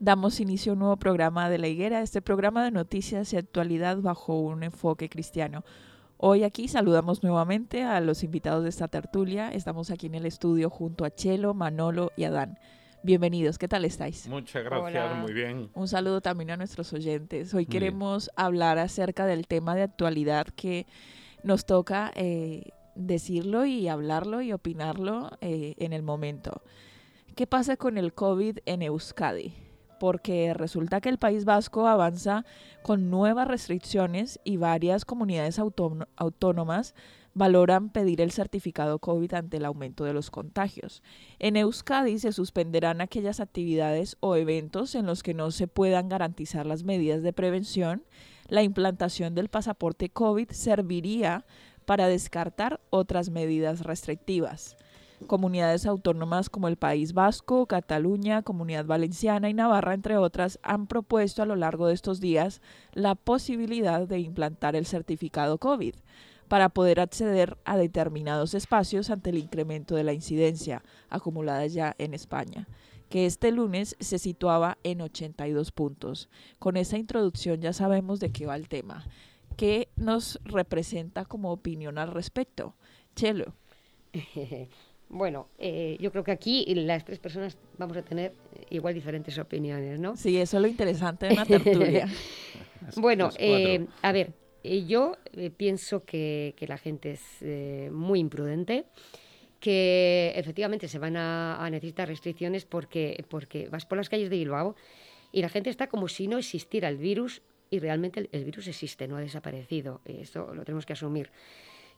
Damos inicio a un nuevo programa de La Higuera, este programa de noticias y actualidad bajo un enfoque cristiano. Hoy aquí saludamos nuevamente a los invitados de esta tertulia. Estamos aquí en el estudio junto a Chelo, Manolo y Adán. Bienvenidos, ¿qué tal estáis? Muchas gracias, muy bien. Un saludo también a nuestros oyentes. Hoy queremos hablar acerca del tema de actualidad que nos toca eh, decirlo y hablarlo y opinarlo eh, en el momento. ¿Qué pasa con el COVID en Euskadi? Porque resulta que el País Vasco avanza con nuevas restricciones y varias comunidades autónomas valoran pedir el certificado COVID ante el aumento de los contagios. En Euskadi se suspenderán aquellas actividades o eventos en los que no se puedan garantizar las medidas de prevención. La implantación del pasaporte COVID serviría para descartar otras medidas restrictivas. Comunidades autónomas como el País Vasco, Cataluña, Comunidad Valenciana y Navarra, entre otras, han propuesto a lo largo de estos días la posibilidad de implantar el certificado COVID para poder acceder a determinados espacios ante el incremento de la incidencia acumulada ya en España que este lunes se situaba en 82 puntos. Con esa introducción ya sabemos de qué va el tema. ¿Qué nos representa como opinión al respecto? Chelo. Bueno, eh, yo creo que aquí las tres personas vamos a tener igual diferentes opiniones, ¿no? Sí, eso es lo interesante de una tertulia. bueno, eh, a ver, eh, yo pienso que, la gente es muy imprudente, que efectivamente se van a, necesitar restricciones porque, porque vas por las calles de Bilbao y la gente está como si no existiera el virus y realmente el, el virus existe, no ha desaparecido. Esto lo tenemos que asumir.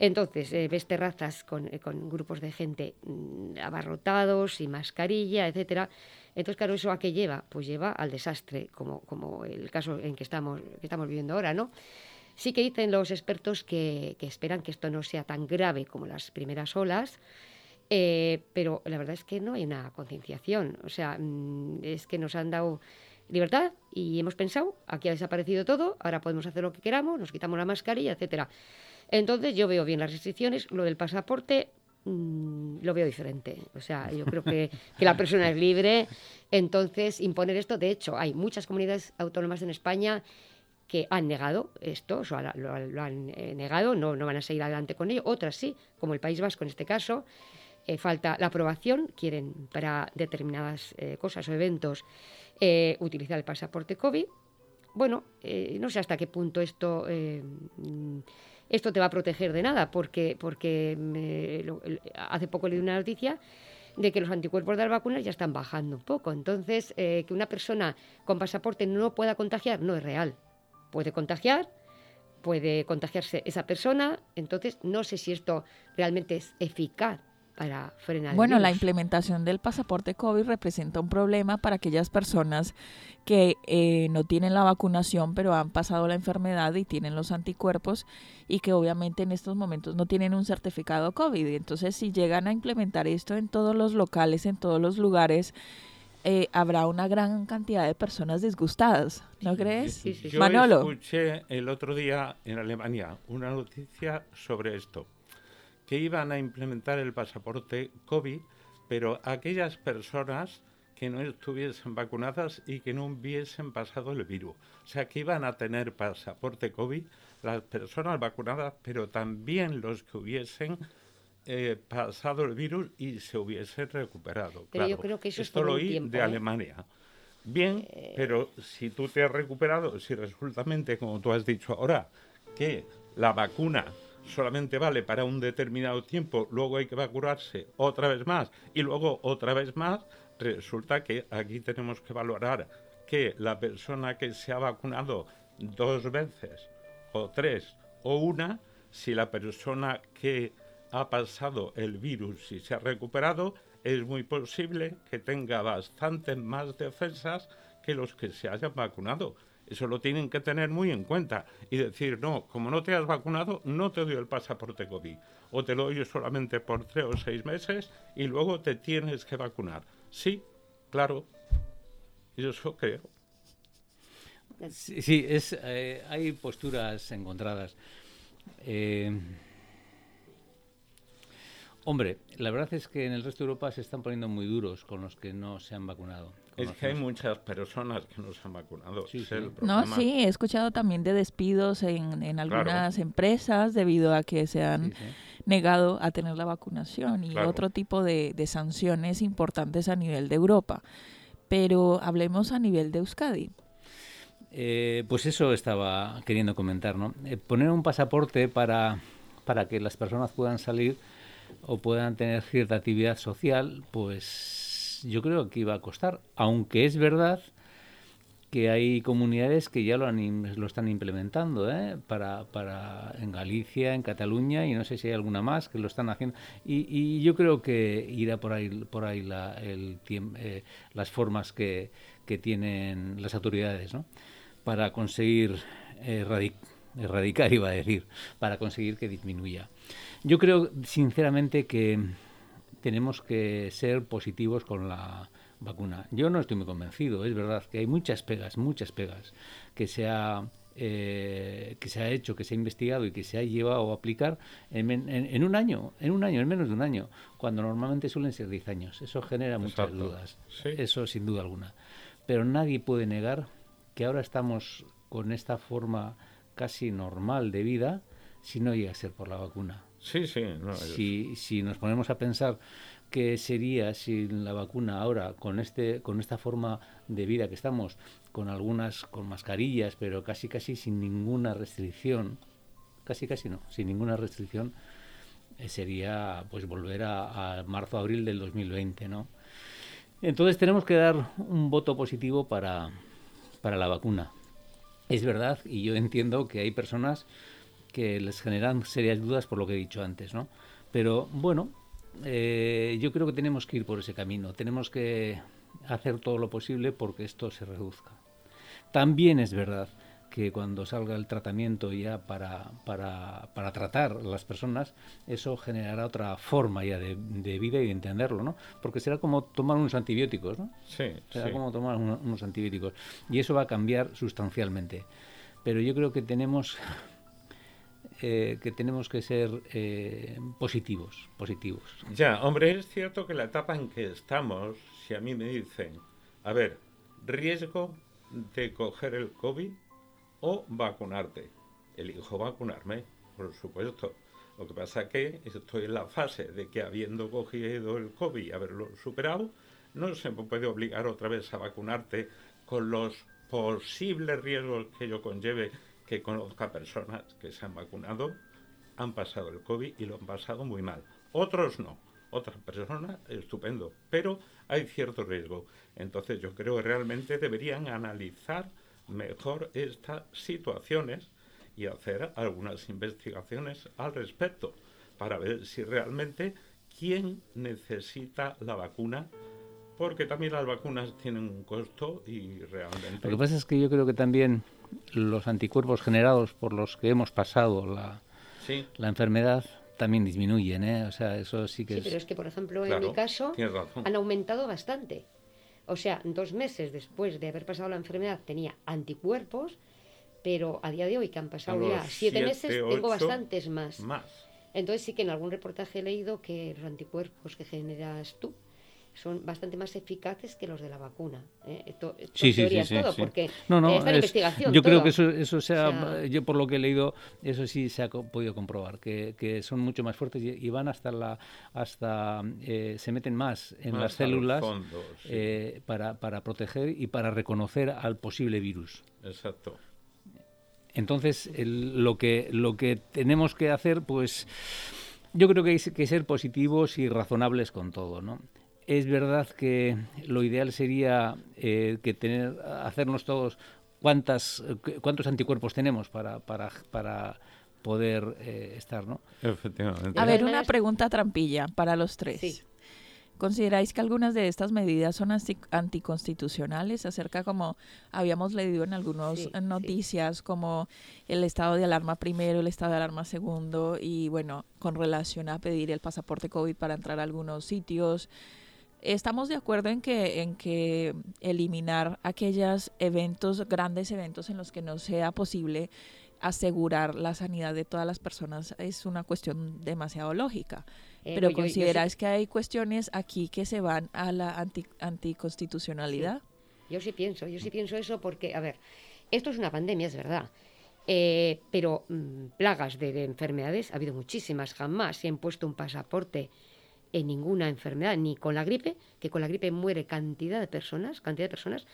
Entonces, eh, ves terrazas eh, con, grupos de gente mm, abarrotados y mascarilla, etcétera. Entonces, claro, ¿eso a qué lleva? Pues lleva al desastre, como, como el caso en que estamos, que estamos viviendo ahora, ¿no? Sí que dicen los expertos que, esperan que esto no sea tan grave como las primeras olas, eh, pero la verdad es que no hay una concienciación. O sea, mm, es que nos han dado libertad y hemos pensado, aquí ha desaparecido todo, ahora podemos hacer lo que queramos, nos quitamos la mascarilla, etcétera. Entonces yo veo bien las restricciones, lo del pasaporte mm, lo veo diferente. O sea, yo creo que, la persona es libre, entonces imponer esto, de hecho, hay muchas comunidades autónomas en España que han negado esto, o sea, lo, han eh, negado, no, van a seguir adelante con ello, otras sí, como el País Vasco en este caso, eh, falta la aprobación, quieren para determinadas eh, cosas o eventos utilizar el pasaporte COVID. Bueno, no sé hasta qué punto esto esto te va a proteger de nada, porque, porque hace poco leí una noticia de que los anticuerpos de las vacunas ya están bajando un poco. Entonces, eh, que una persona con pasaporte no pueda contagiar no es real. Puede contagiar, puede contagiarse esa persona, entonces no sé si esto realmente es eficaz para frenar. Bueno, la implementación del pasaporte COVID representa un problema para aquellas personas que eh, no tienen la vacunación pero han pasado la enfermedad y tienen los anticuerpos y que obviamente en estos momentos no tienen un certificado COVID. Entonces, si llegan a implementar esto en todos los locales, en todos los lugares, eh, habrá una gran cantidad de personas disgustadas, ¿no crees? Sí, sí, Yo escuché el otro día en Alemania una noticia sobre esto, que iban a implementar el pasaporte COVID, pero aquellas personas que no estuviesen vacunadas y que no hubiesen pasado el virus. O sea, que iban a tener pasaporte COVID las personas vacunadas, pero también los que hubiesen eh, pasado el virus y se hubiese recuperado. Pero yo creo que eso Esto es lo oí de ¿eh? Alemania. Bien, eh, pero si tú te has recuperado, si resultamente, como tú has dicho ahora, que la vacuna solamente vale para un determinado tiempo, luego hay que vacunarse otra vez más y luego otra vez más, resulta que aquí tenemos que valorar que la persona que se ha vacunado dos veces o tres o una, si la persona que ha pasado el virus y se ha recuperado, es muy posible que tenga bastante más defensas que los que se hayan vacunado. Eso lo tienen que tener muy en cuenta y decir, no, como no te has vacunado, no te doy el pasaporte COVID. O te lo doy solamente por tres o seis meses y luego te tienes que vacunar. Sí, claro. Eso creo. Sí, es, eh, hay posturas encontradas. Eh, Hombre, la verdad es que en el resto de Europa se están poniendo muy duros con los que no se han vacunado. Es que hay muchas personas que no se han vacunado. Sí, no, sí, he escuchado también de despidos en, algunas empresas debido a que se han negado a tener la vacunación y otro tipo de, sanciones importantes a nivel de Europa. Pero hablemos a nivel de Euskadi. Eh, pues eso estaba queriendo comentar, ¿no? Eh, poner un pasaporte para, para que las personas puedan salir o puedan tener cierta actividad social, pues yo creo que iba a costar. Aunque es verdad que hay comunidades que ya lo, han, lo están implementando, ¿eh? para, para en Galicia, en Cataluña y no sé si hay alguna más que lo están haciendo. Y, y yo creo que irá por ahí, por ahí la, el, eh, las formas que, que, tienen las autoridades ¿no? para conseguir erradicar, iba a decir, para conseguir que disminuya. Yo creo sinceramente que tenemos que ser positivos con la vacuna. Yo no estoy muy convencido, es verdad que hay muchas pegas, muchas pegas que se ha eh, que se ha hecho, que se ha investigado y que se ha llevado a aplicar en, en, un año, en un año, en menos de un año, cuando normalmente suelen ser 10 años. Eso genera muchas dudas, eso sin duda alguna. Pero nadie puede negar que ahora estamos con esta forma casi normal de vida si no llega a ser por la vacuna. Sí, sí. si, nos ponemos a pensar qué sería si la vacuna ahora, con, este, con esta forma de vida que estamos, con algunas, con mascarillas, pero casi casi sin ninguna restricción, casi casi no, sin ninguna restricción, eh, sería pues volver a, a marzo, abril del 2020, ¿no? Entonces tenemos que dar un voto positivo para, para la vacuna. Es verdad, y yo entiendo que hay personas que les generan serias dudas por lo que he dicho antes, ¿no? Pero bueno, eh, yo creo que tenemos que ir por ese camino, tenemos que hacer todo lo posible porque esto se reduzca. También es verdad que cuando salga el tratamiento ya para, para, para tratar a las personas, eso generará otra forma ya de, vida y de entenderlo, ¿no? Porque será como tomar unos antibióticos, ¿no? Sí. Será como tomar unos antibióticos. Y eso va a cambiar sustancialmente. Pero yo creo que tenemos eh, que tenemos que ser eh, positivos, positivos. Ya, hombre, es cierto que la etapa en que estamos, si a mí me dicen, a ver, riesgo de coger el COVID o vacunarte, elijo vacunarme, por supuesto. Lo que pasa es que estoy en la fase de que habiendo cogido el COVID y haberlo superado, no se me puede obligar otra vez a vacunarte con los posibles riesgos que ello conlleve que conozca personas que se han vacunado, han pasado el COVID y lo han pasado muy mal. Otros no. Otras personas, estupendo. Pero hay cierto riesgo. Entonces yo creo que realmente deberían analizar mejor estas situaciones y hacer algunas investigaciones al respecto para ver si realmente quién necesita la vacuna porque también las vacunas tienen un costo y realmente... Lo que pasa es que yo creo que también los anticuerpos generados por los que hemos pasado la, la enfermedad también disminuyen, ¿eh? O sea, eso sí que sí, pero es que, por ejemplo, en mi caso, han aumentado bastante. O sea, dos meses después de haber pasado la enfermedad tenía anticuerpos, pero a día de hoy, que han pasado ya siete, meses, tengo bastantes más. más. Entonces sí que en algún reportaje he leído que los anticuerpos que generas tú son bastante más eficaces que los de la vacuna. ¿eh? sí, sí, sí, todo, porque no, no, investigación. Yo creo que eso, eso sea, yo por lo que he leído, eso sí se ha podido comprobar, que, que son mucho más fuertes y, van hasta la, hasta, eh, se meten más en las células eh, para, para proteger y para reconocer al posible virus. Exacto. Entonces, lo, que, lo que tenemos que hacer, pues, yo creo que hay que ser positivos y razonables con todo, ¿no? Es verdad que lo ideal sería eh, que tener, hacernos todos cuántas, cuántos anticuerpos tenemos para, para, para poder eh, estar, ¿no? Efectivamente. A ver, una pregunta trampilla para los tres. ¿Consideráis que algunas de estas medidas son anticonstitucionales? Acerca como habíamos leído en algunas noticias, como el estado de alarma primero, el estado de alarma segundo, y bueno, con relación a pedir el pasaporte COVID para entrar a algunos sitios, Estamos de acuerdo en que, en que eliminar aquellos eventos, grandes eventos en los que no sea posible asegurar la sanidad de todas las personas es una cuestión demasiado lógica. Eh, Pero consideráis que hay cuestiones aquí que se van a la anti, anticonstitucionalidad. Yo sí pienso, yo sí pienso eso porque, a ver, esto es una pandemia, es verdad. Eh, pero mm, plagas de, de, enfermedades ha habido muchísimas, jamás se han puesto un pasaporte en ninguna enfermedad, ni con la gripe, que con la gripe muere cantidad de personas, cantidad de personas.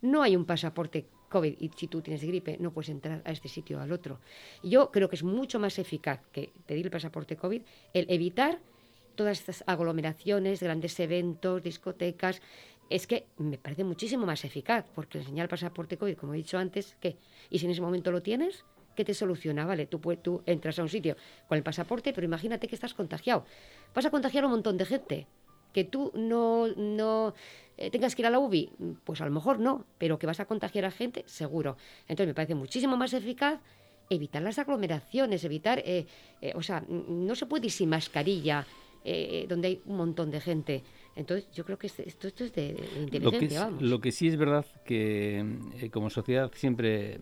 No hay un pasaporte COVID y si tú tienes gripe no puedes entrar a este sitio o al otro. Yo creo que es mucho más eficaz que pedir el pasaporte COVID el evitar todas estas aglomeraciones, grandes eventos, discotecas. Es que me parece muchísimo más eficaz, porque enseñar el pasaporte COVID, como he dicho antes, ¿qué? Y si en ese momento lo tienes, ¿qué te soluciona? Vale, tú, tú entras a un sitio con el pasaporte, pero imagínate que estás contagiado. Vas a contagiar a un montón de gente. Que tú no, no eh, tengas que ir a la UBI, pues a lo mejor no, pero que vas a contagiar a gente, seguro. Entonces me parece muchísimo más eficaz evitar las aglomeraciones, evitar, eh, eh, o sea, no se puede ir sin mascarilla donde hay un montón de gente. Entonces, yo creo que esto, esto es de, inteligencia. Lo que, lo que sí es verdad que como sociedad siempre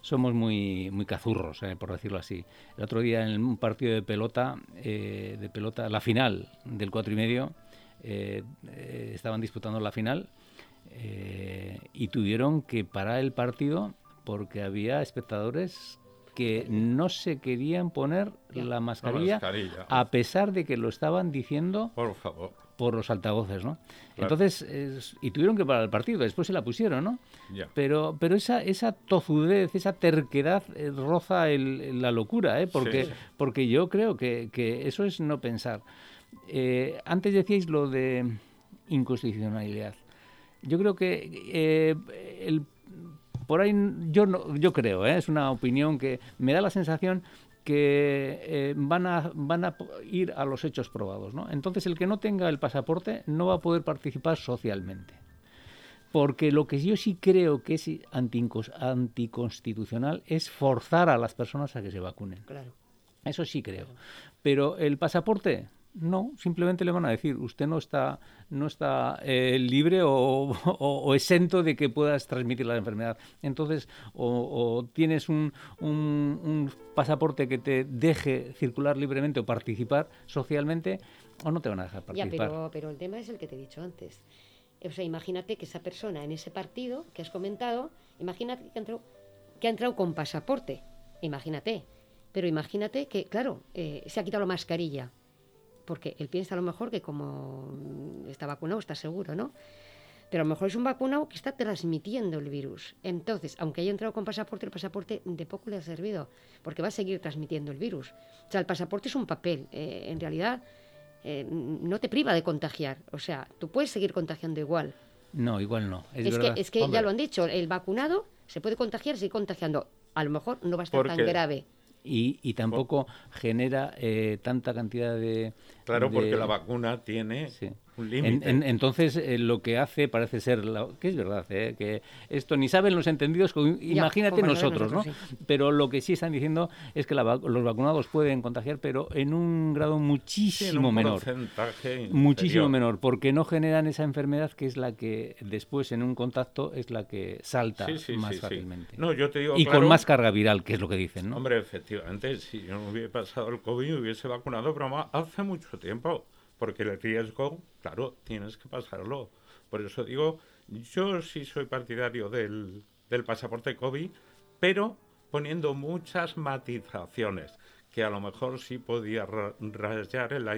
somos muy, muy cazurros, eh, por decirlo así. El otro día en un partido de pelota, eh, de pelota, la final del cuatro y medio, eh, estaban disputando la final y tuvieron que parar el partido porque había espectadores que no se querían poner la mascarilla, a pesar de que lo estaban diciendo por favor por los altavoces, ¿no? Entonces, y tuvieron que parar el partido, después se la pusieron, ¿no? Pero, pero esa, esa tozudez, esa terquedad eh, roza la locura, ¿eh? Porque, porque yo creo que, que, eso es no pensar. Eh, antes decíais lo de inconstitucionalidad. Yo creo que eh, el, por ahí yo no, yo creo, ¿eh? es una opinión que me da la sensación que eh, van, a, van a ir a los hechos probados. ¿no? Entonces, el que no tenga el pasaporte no va a poder participar socialmente. Porque lo que yo sí creo que es anticonstitucional es forzar a las personas a que se vacunen. Claro. Eso sí creo. Pero el pasaporte, no, simplemente le van a decir, usted no está, no está eh, libre o, exento de que puedas transmitir la enfermedad. Entonces, o, tienes un, un, pasaporte que te deje circular libremente o participar socialmente, o no te van a dejar participar. Ya, pero, el tema es el que te he dicho antes. O sea, imagínate que esa persona en ese partido que has comentado, imagínate que ha entrado, que ha entrado con pasaporte, imagínate. Pero imagínate que, claro, eh, se ha quitado la mascarilla porque él piensa a lo mejor que como está vacunado está seguro, ¿no? Pero a lo mejor es un vacunado que está transmitiendo el virus. Entonces, aunque haya entrado con pasaporte, el pasaporte de poco le ha servido, porque va a seguir transmitiendo el virus. O sea, el pasaporte es un papel. Eh, en realidad, eh, no te priva de contagiar. O sea, tú puedes seguir contagiando igual. No, igual no. Es, que, es que ya lo han dicho, el vacunado se puede contagiar, sigue contagiando. A lo mejor no va a estar tan grave y, y tampoco genera eh, tanta cantidad de... Claro, porque la vacuna tiene entonces, eh, lo que hace parece ser, que es verdad, eh, que esto ni saben los entendidos, imagínate nosotros, ¿no? Pero lo que sí están diciendo es que los vacunados pueden contagiar, pero en un grado muchísimo menor. Muchísimo menor, porque no generan esa enfermedad que es la que después en un contacto es la que salta más fácilmente. No, yo te digo, y con más carga viral, que es lo que dicen, ¿no? Hombre, efectivamente, si yo no hubiera pasado el COVID, hubiese vacunado, pero hace mucho tiempo porque el riesgo, claro, tienes que pasarlo. Por eso digo, yo sí soy partidario del, del pasaporte COVID, pero poniendo muchas matizaciones, que a lo mejor sí podía rayar en la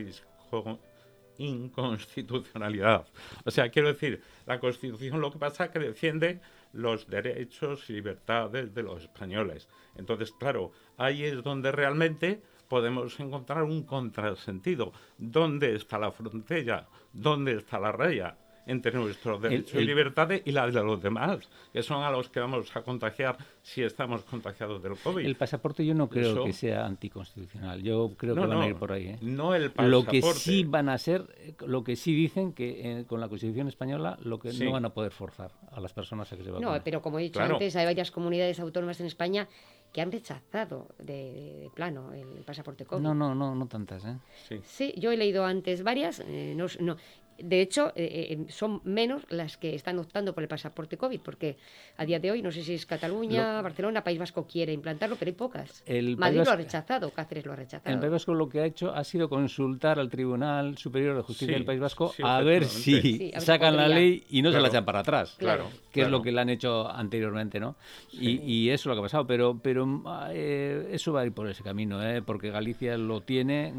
inconstitucionalidad. O sea, quiero decir, la Constitución lo que pasa es que defiende los derechos y libertades de los españoles. Entonces, claro, ahí es donde realmente podemos encontrar un contrasentido. ¿Dónde está la frontera? ¿Dónde está la raya? Entre nuestros derechos y libertades y la de los demás, que son a los que vamos a contagiar si estamos contagiados del COVID. El pasaporte yo no creo que sea anticonstitucional, yo creo que van a ir por ahí. ¿eh? No el pasaporte. Lo que sí van a ser, lo que sí dicen que eh, con la Constitución española, lo que no van a poder forzar a las personas a que se vacunen. No, pero como he dicho antes, hay varias comunidades autónomas en España que han rechazado de, plano el, pasaporte COVID. No, no, no, no tantas, ¿eh? Sí, sí yo he leído antes varias, eh, no, no, de hecho, eh, eh, son menos las que están optando por el pasaporte COVID, porque a día de hoy, no sé si es Cataluña, Barcelona, País Vasco quiere implantarlo, pero hay pocas. Madrid lo ha rechazado, Cáceres lo ha rechazado. El País Vasco lo que ha hecho ha sido consultar al Tribunal Superior de Justicia del País Vasco a, ver si sacan la ley y no se la echan para atrás. Claro. Que es lo que le han hecho anteriormente, ¿no? Y, eso es lo que ha pasado, pero, pero eh, eso va a ir por ese camino, porque Galicia lo tiene.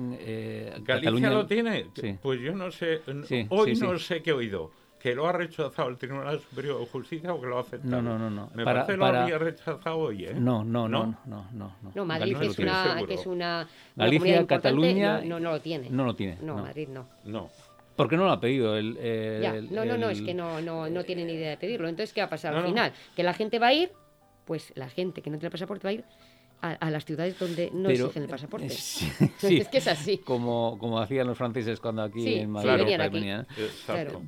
¿Galicia lo tiene? Pues yo no sé. Hoy no sé qué he oído. ¿Que lo ha rechazado el Tribunal Superior de Justicia o que lo ha aceptado? No, no, no. Me parece que lo había rechazado hoy, ¿eh? No, no, no, no, no. No, Madrid, que es, una, que es una, Galicia, Cataluña... No, no, lo tiene. No lo tiene. No, Madrid no. No. Porque no lo ha pedido el... ya. No, no, no, es que no, no, no tiene ni idea de pedirlo. Entonces, ¿qué va a pasar al final? Que la gente va a ir, pues la gente que no tiene pasaporte va a ir a, las ciudades donde no exigen el pasaporte. es que es así. Como, como hacían los franceses cuando aquí en Madrid venían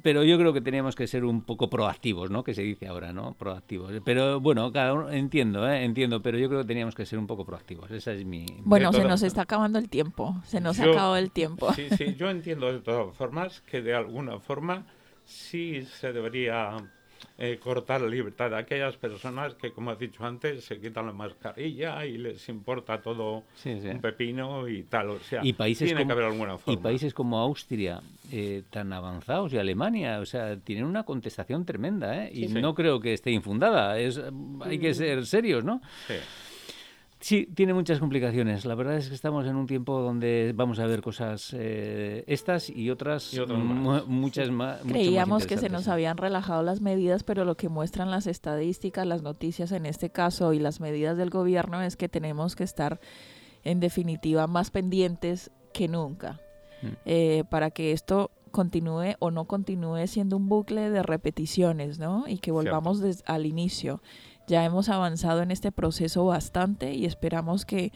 Pero yo creo que teníamos que ser un poco proactivos, ¿no? Que se dice ahora, ¿no? Proactivos. Pero bueno, cada uno, entiendo, ¿eh? entiendo, pero yo creo que teníamos que ser un poco proactivos. Esa es mi... Bueno, se nos está acabando el tiempo. Se nos ha acabado el tiempo. Sí, sí, yo entiendo de todas formas que de alguna forma sí se debería eh, cortar la libertad de aquellas personas que, como has dicho antes, se quitan la mascarilla y les importa todo un pepino y tal. O sea, y países tiene como, que haber alguna forma. Y países como Austria, eh, tan avanzados, y Alemania, o sea, tienen una contestación tremenda, ¿eh? Y no creo que esté infundada. Es, hay que mm. ser serios, ¿no? Sí. Sí, tiene muchas complicaciones. La verdad es que estamos en un tiempo donde vamos a ver cosas eh, estas y otras, muchas más. Creíamos que se nos habían relajado las medidas, pero lo que muestran las estadísticas, las noticias en este caso y las medidas del gobierno es que tenemos que estar, en definitiva, más pendientes que nunca mm. eh, para que esto continúe o no continúe siendo un bucle de repeticiones, ¿no? Y que volvamos al inicio. Ya hemos avanzado en este proceso bastante y esperamos que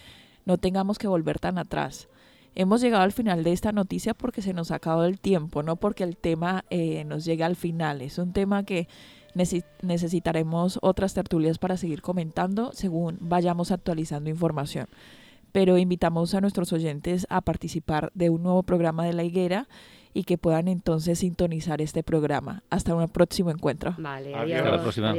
no tengamos que volver tan atrás. Hemos llegado al final de esta noticia porque se nos ha acabado el tiempo, no porque el tema eh, nos llegue al final. Es un tema que necesitaremos otras tertulias para seguir comentando según vayamos actualizando información. Pero invitamos a nuestros oyentes a participar de un nuevo programa de la higuera y que puedan entonces sintonizar este programa. Hasta un próximo encuentro. Vale, adiós. Hasta la próxima.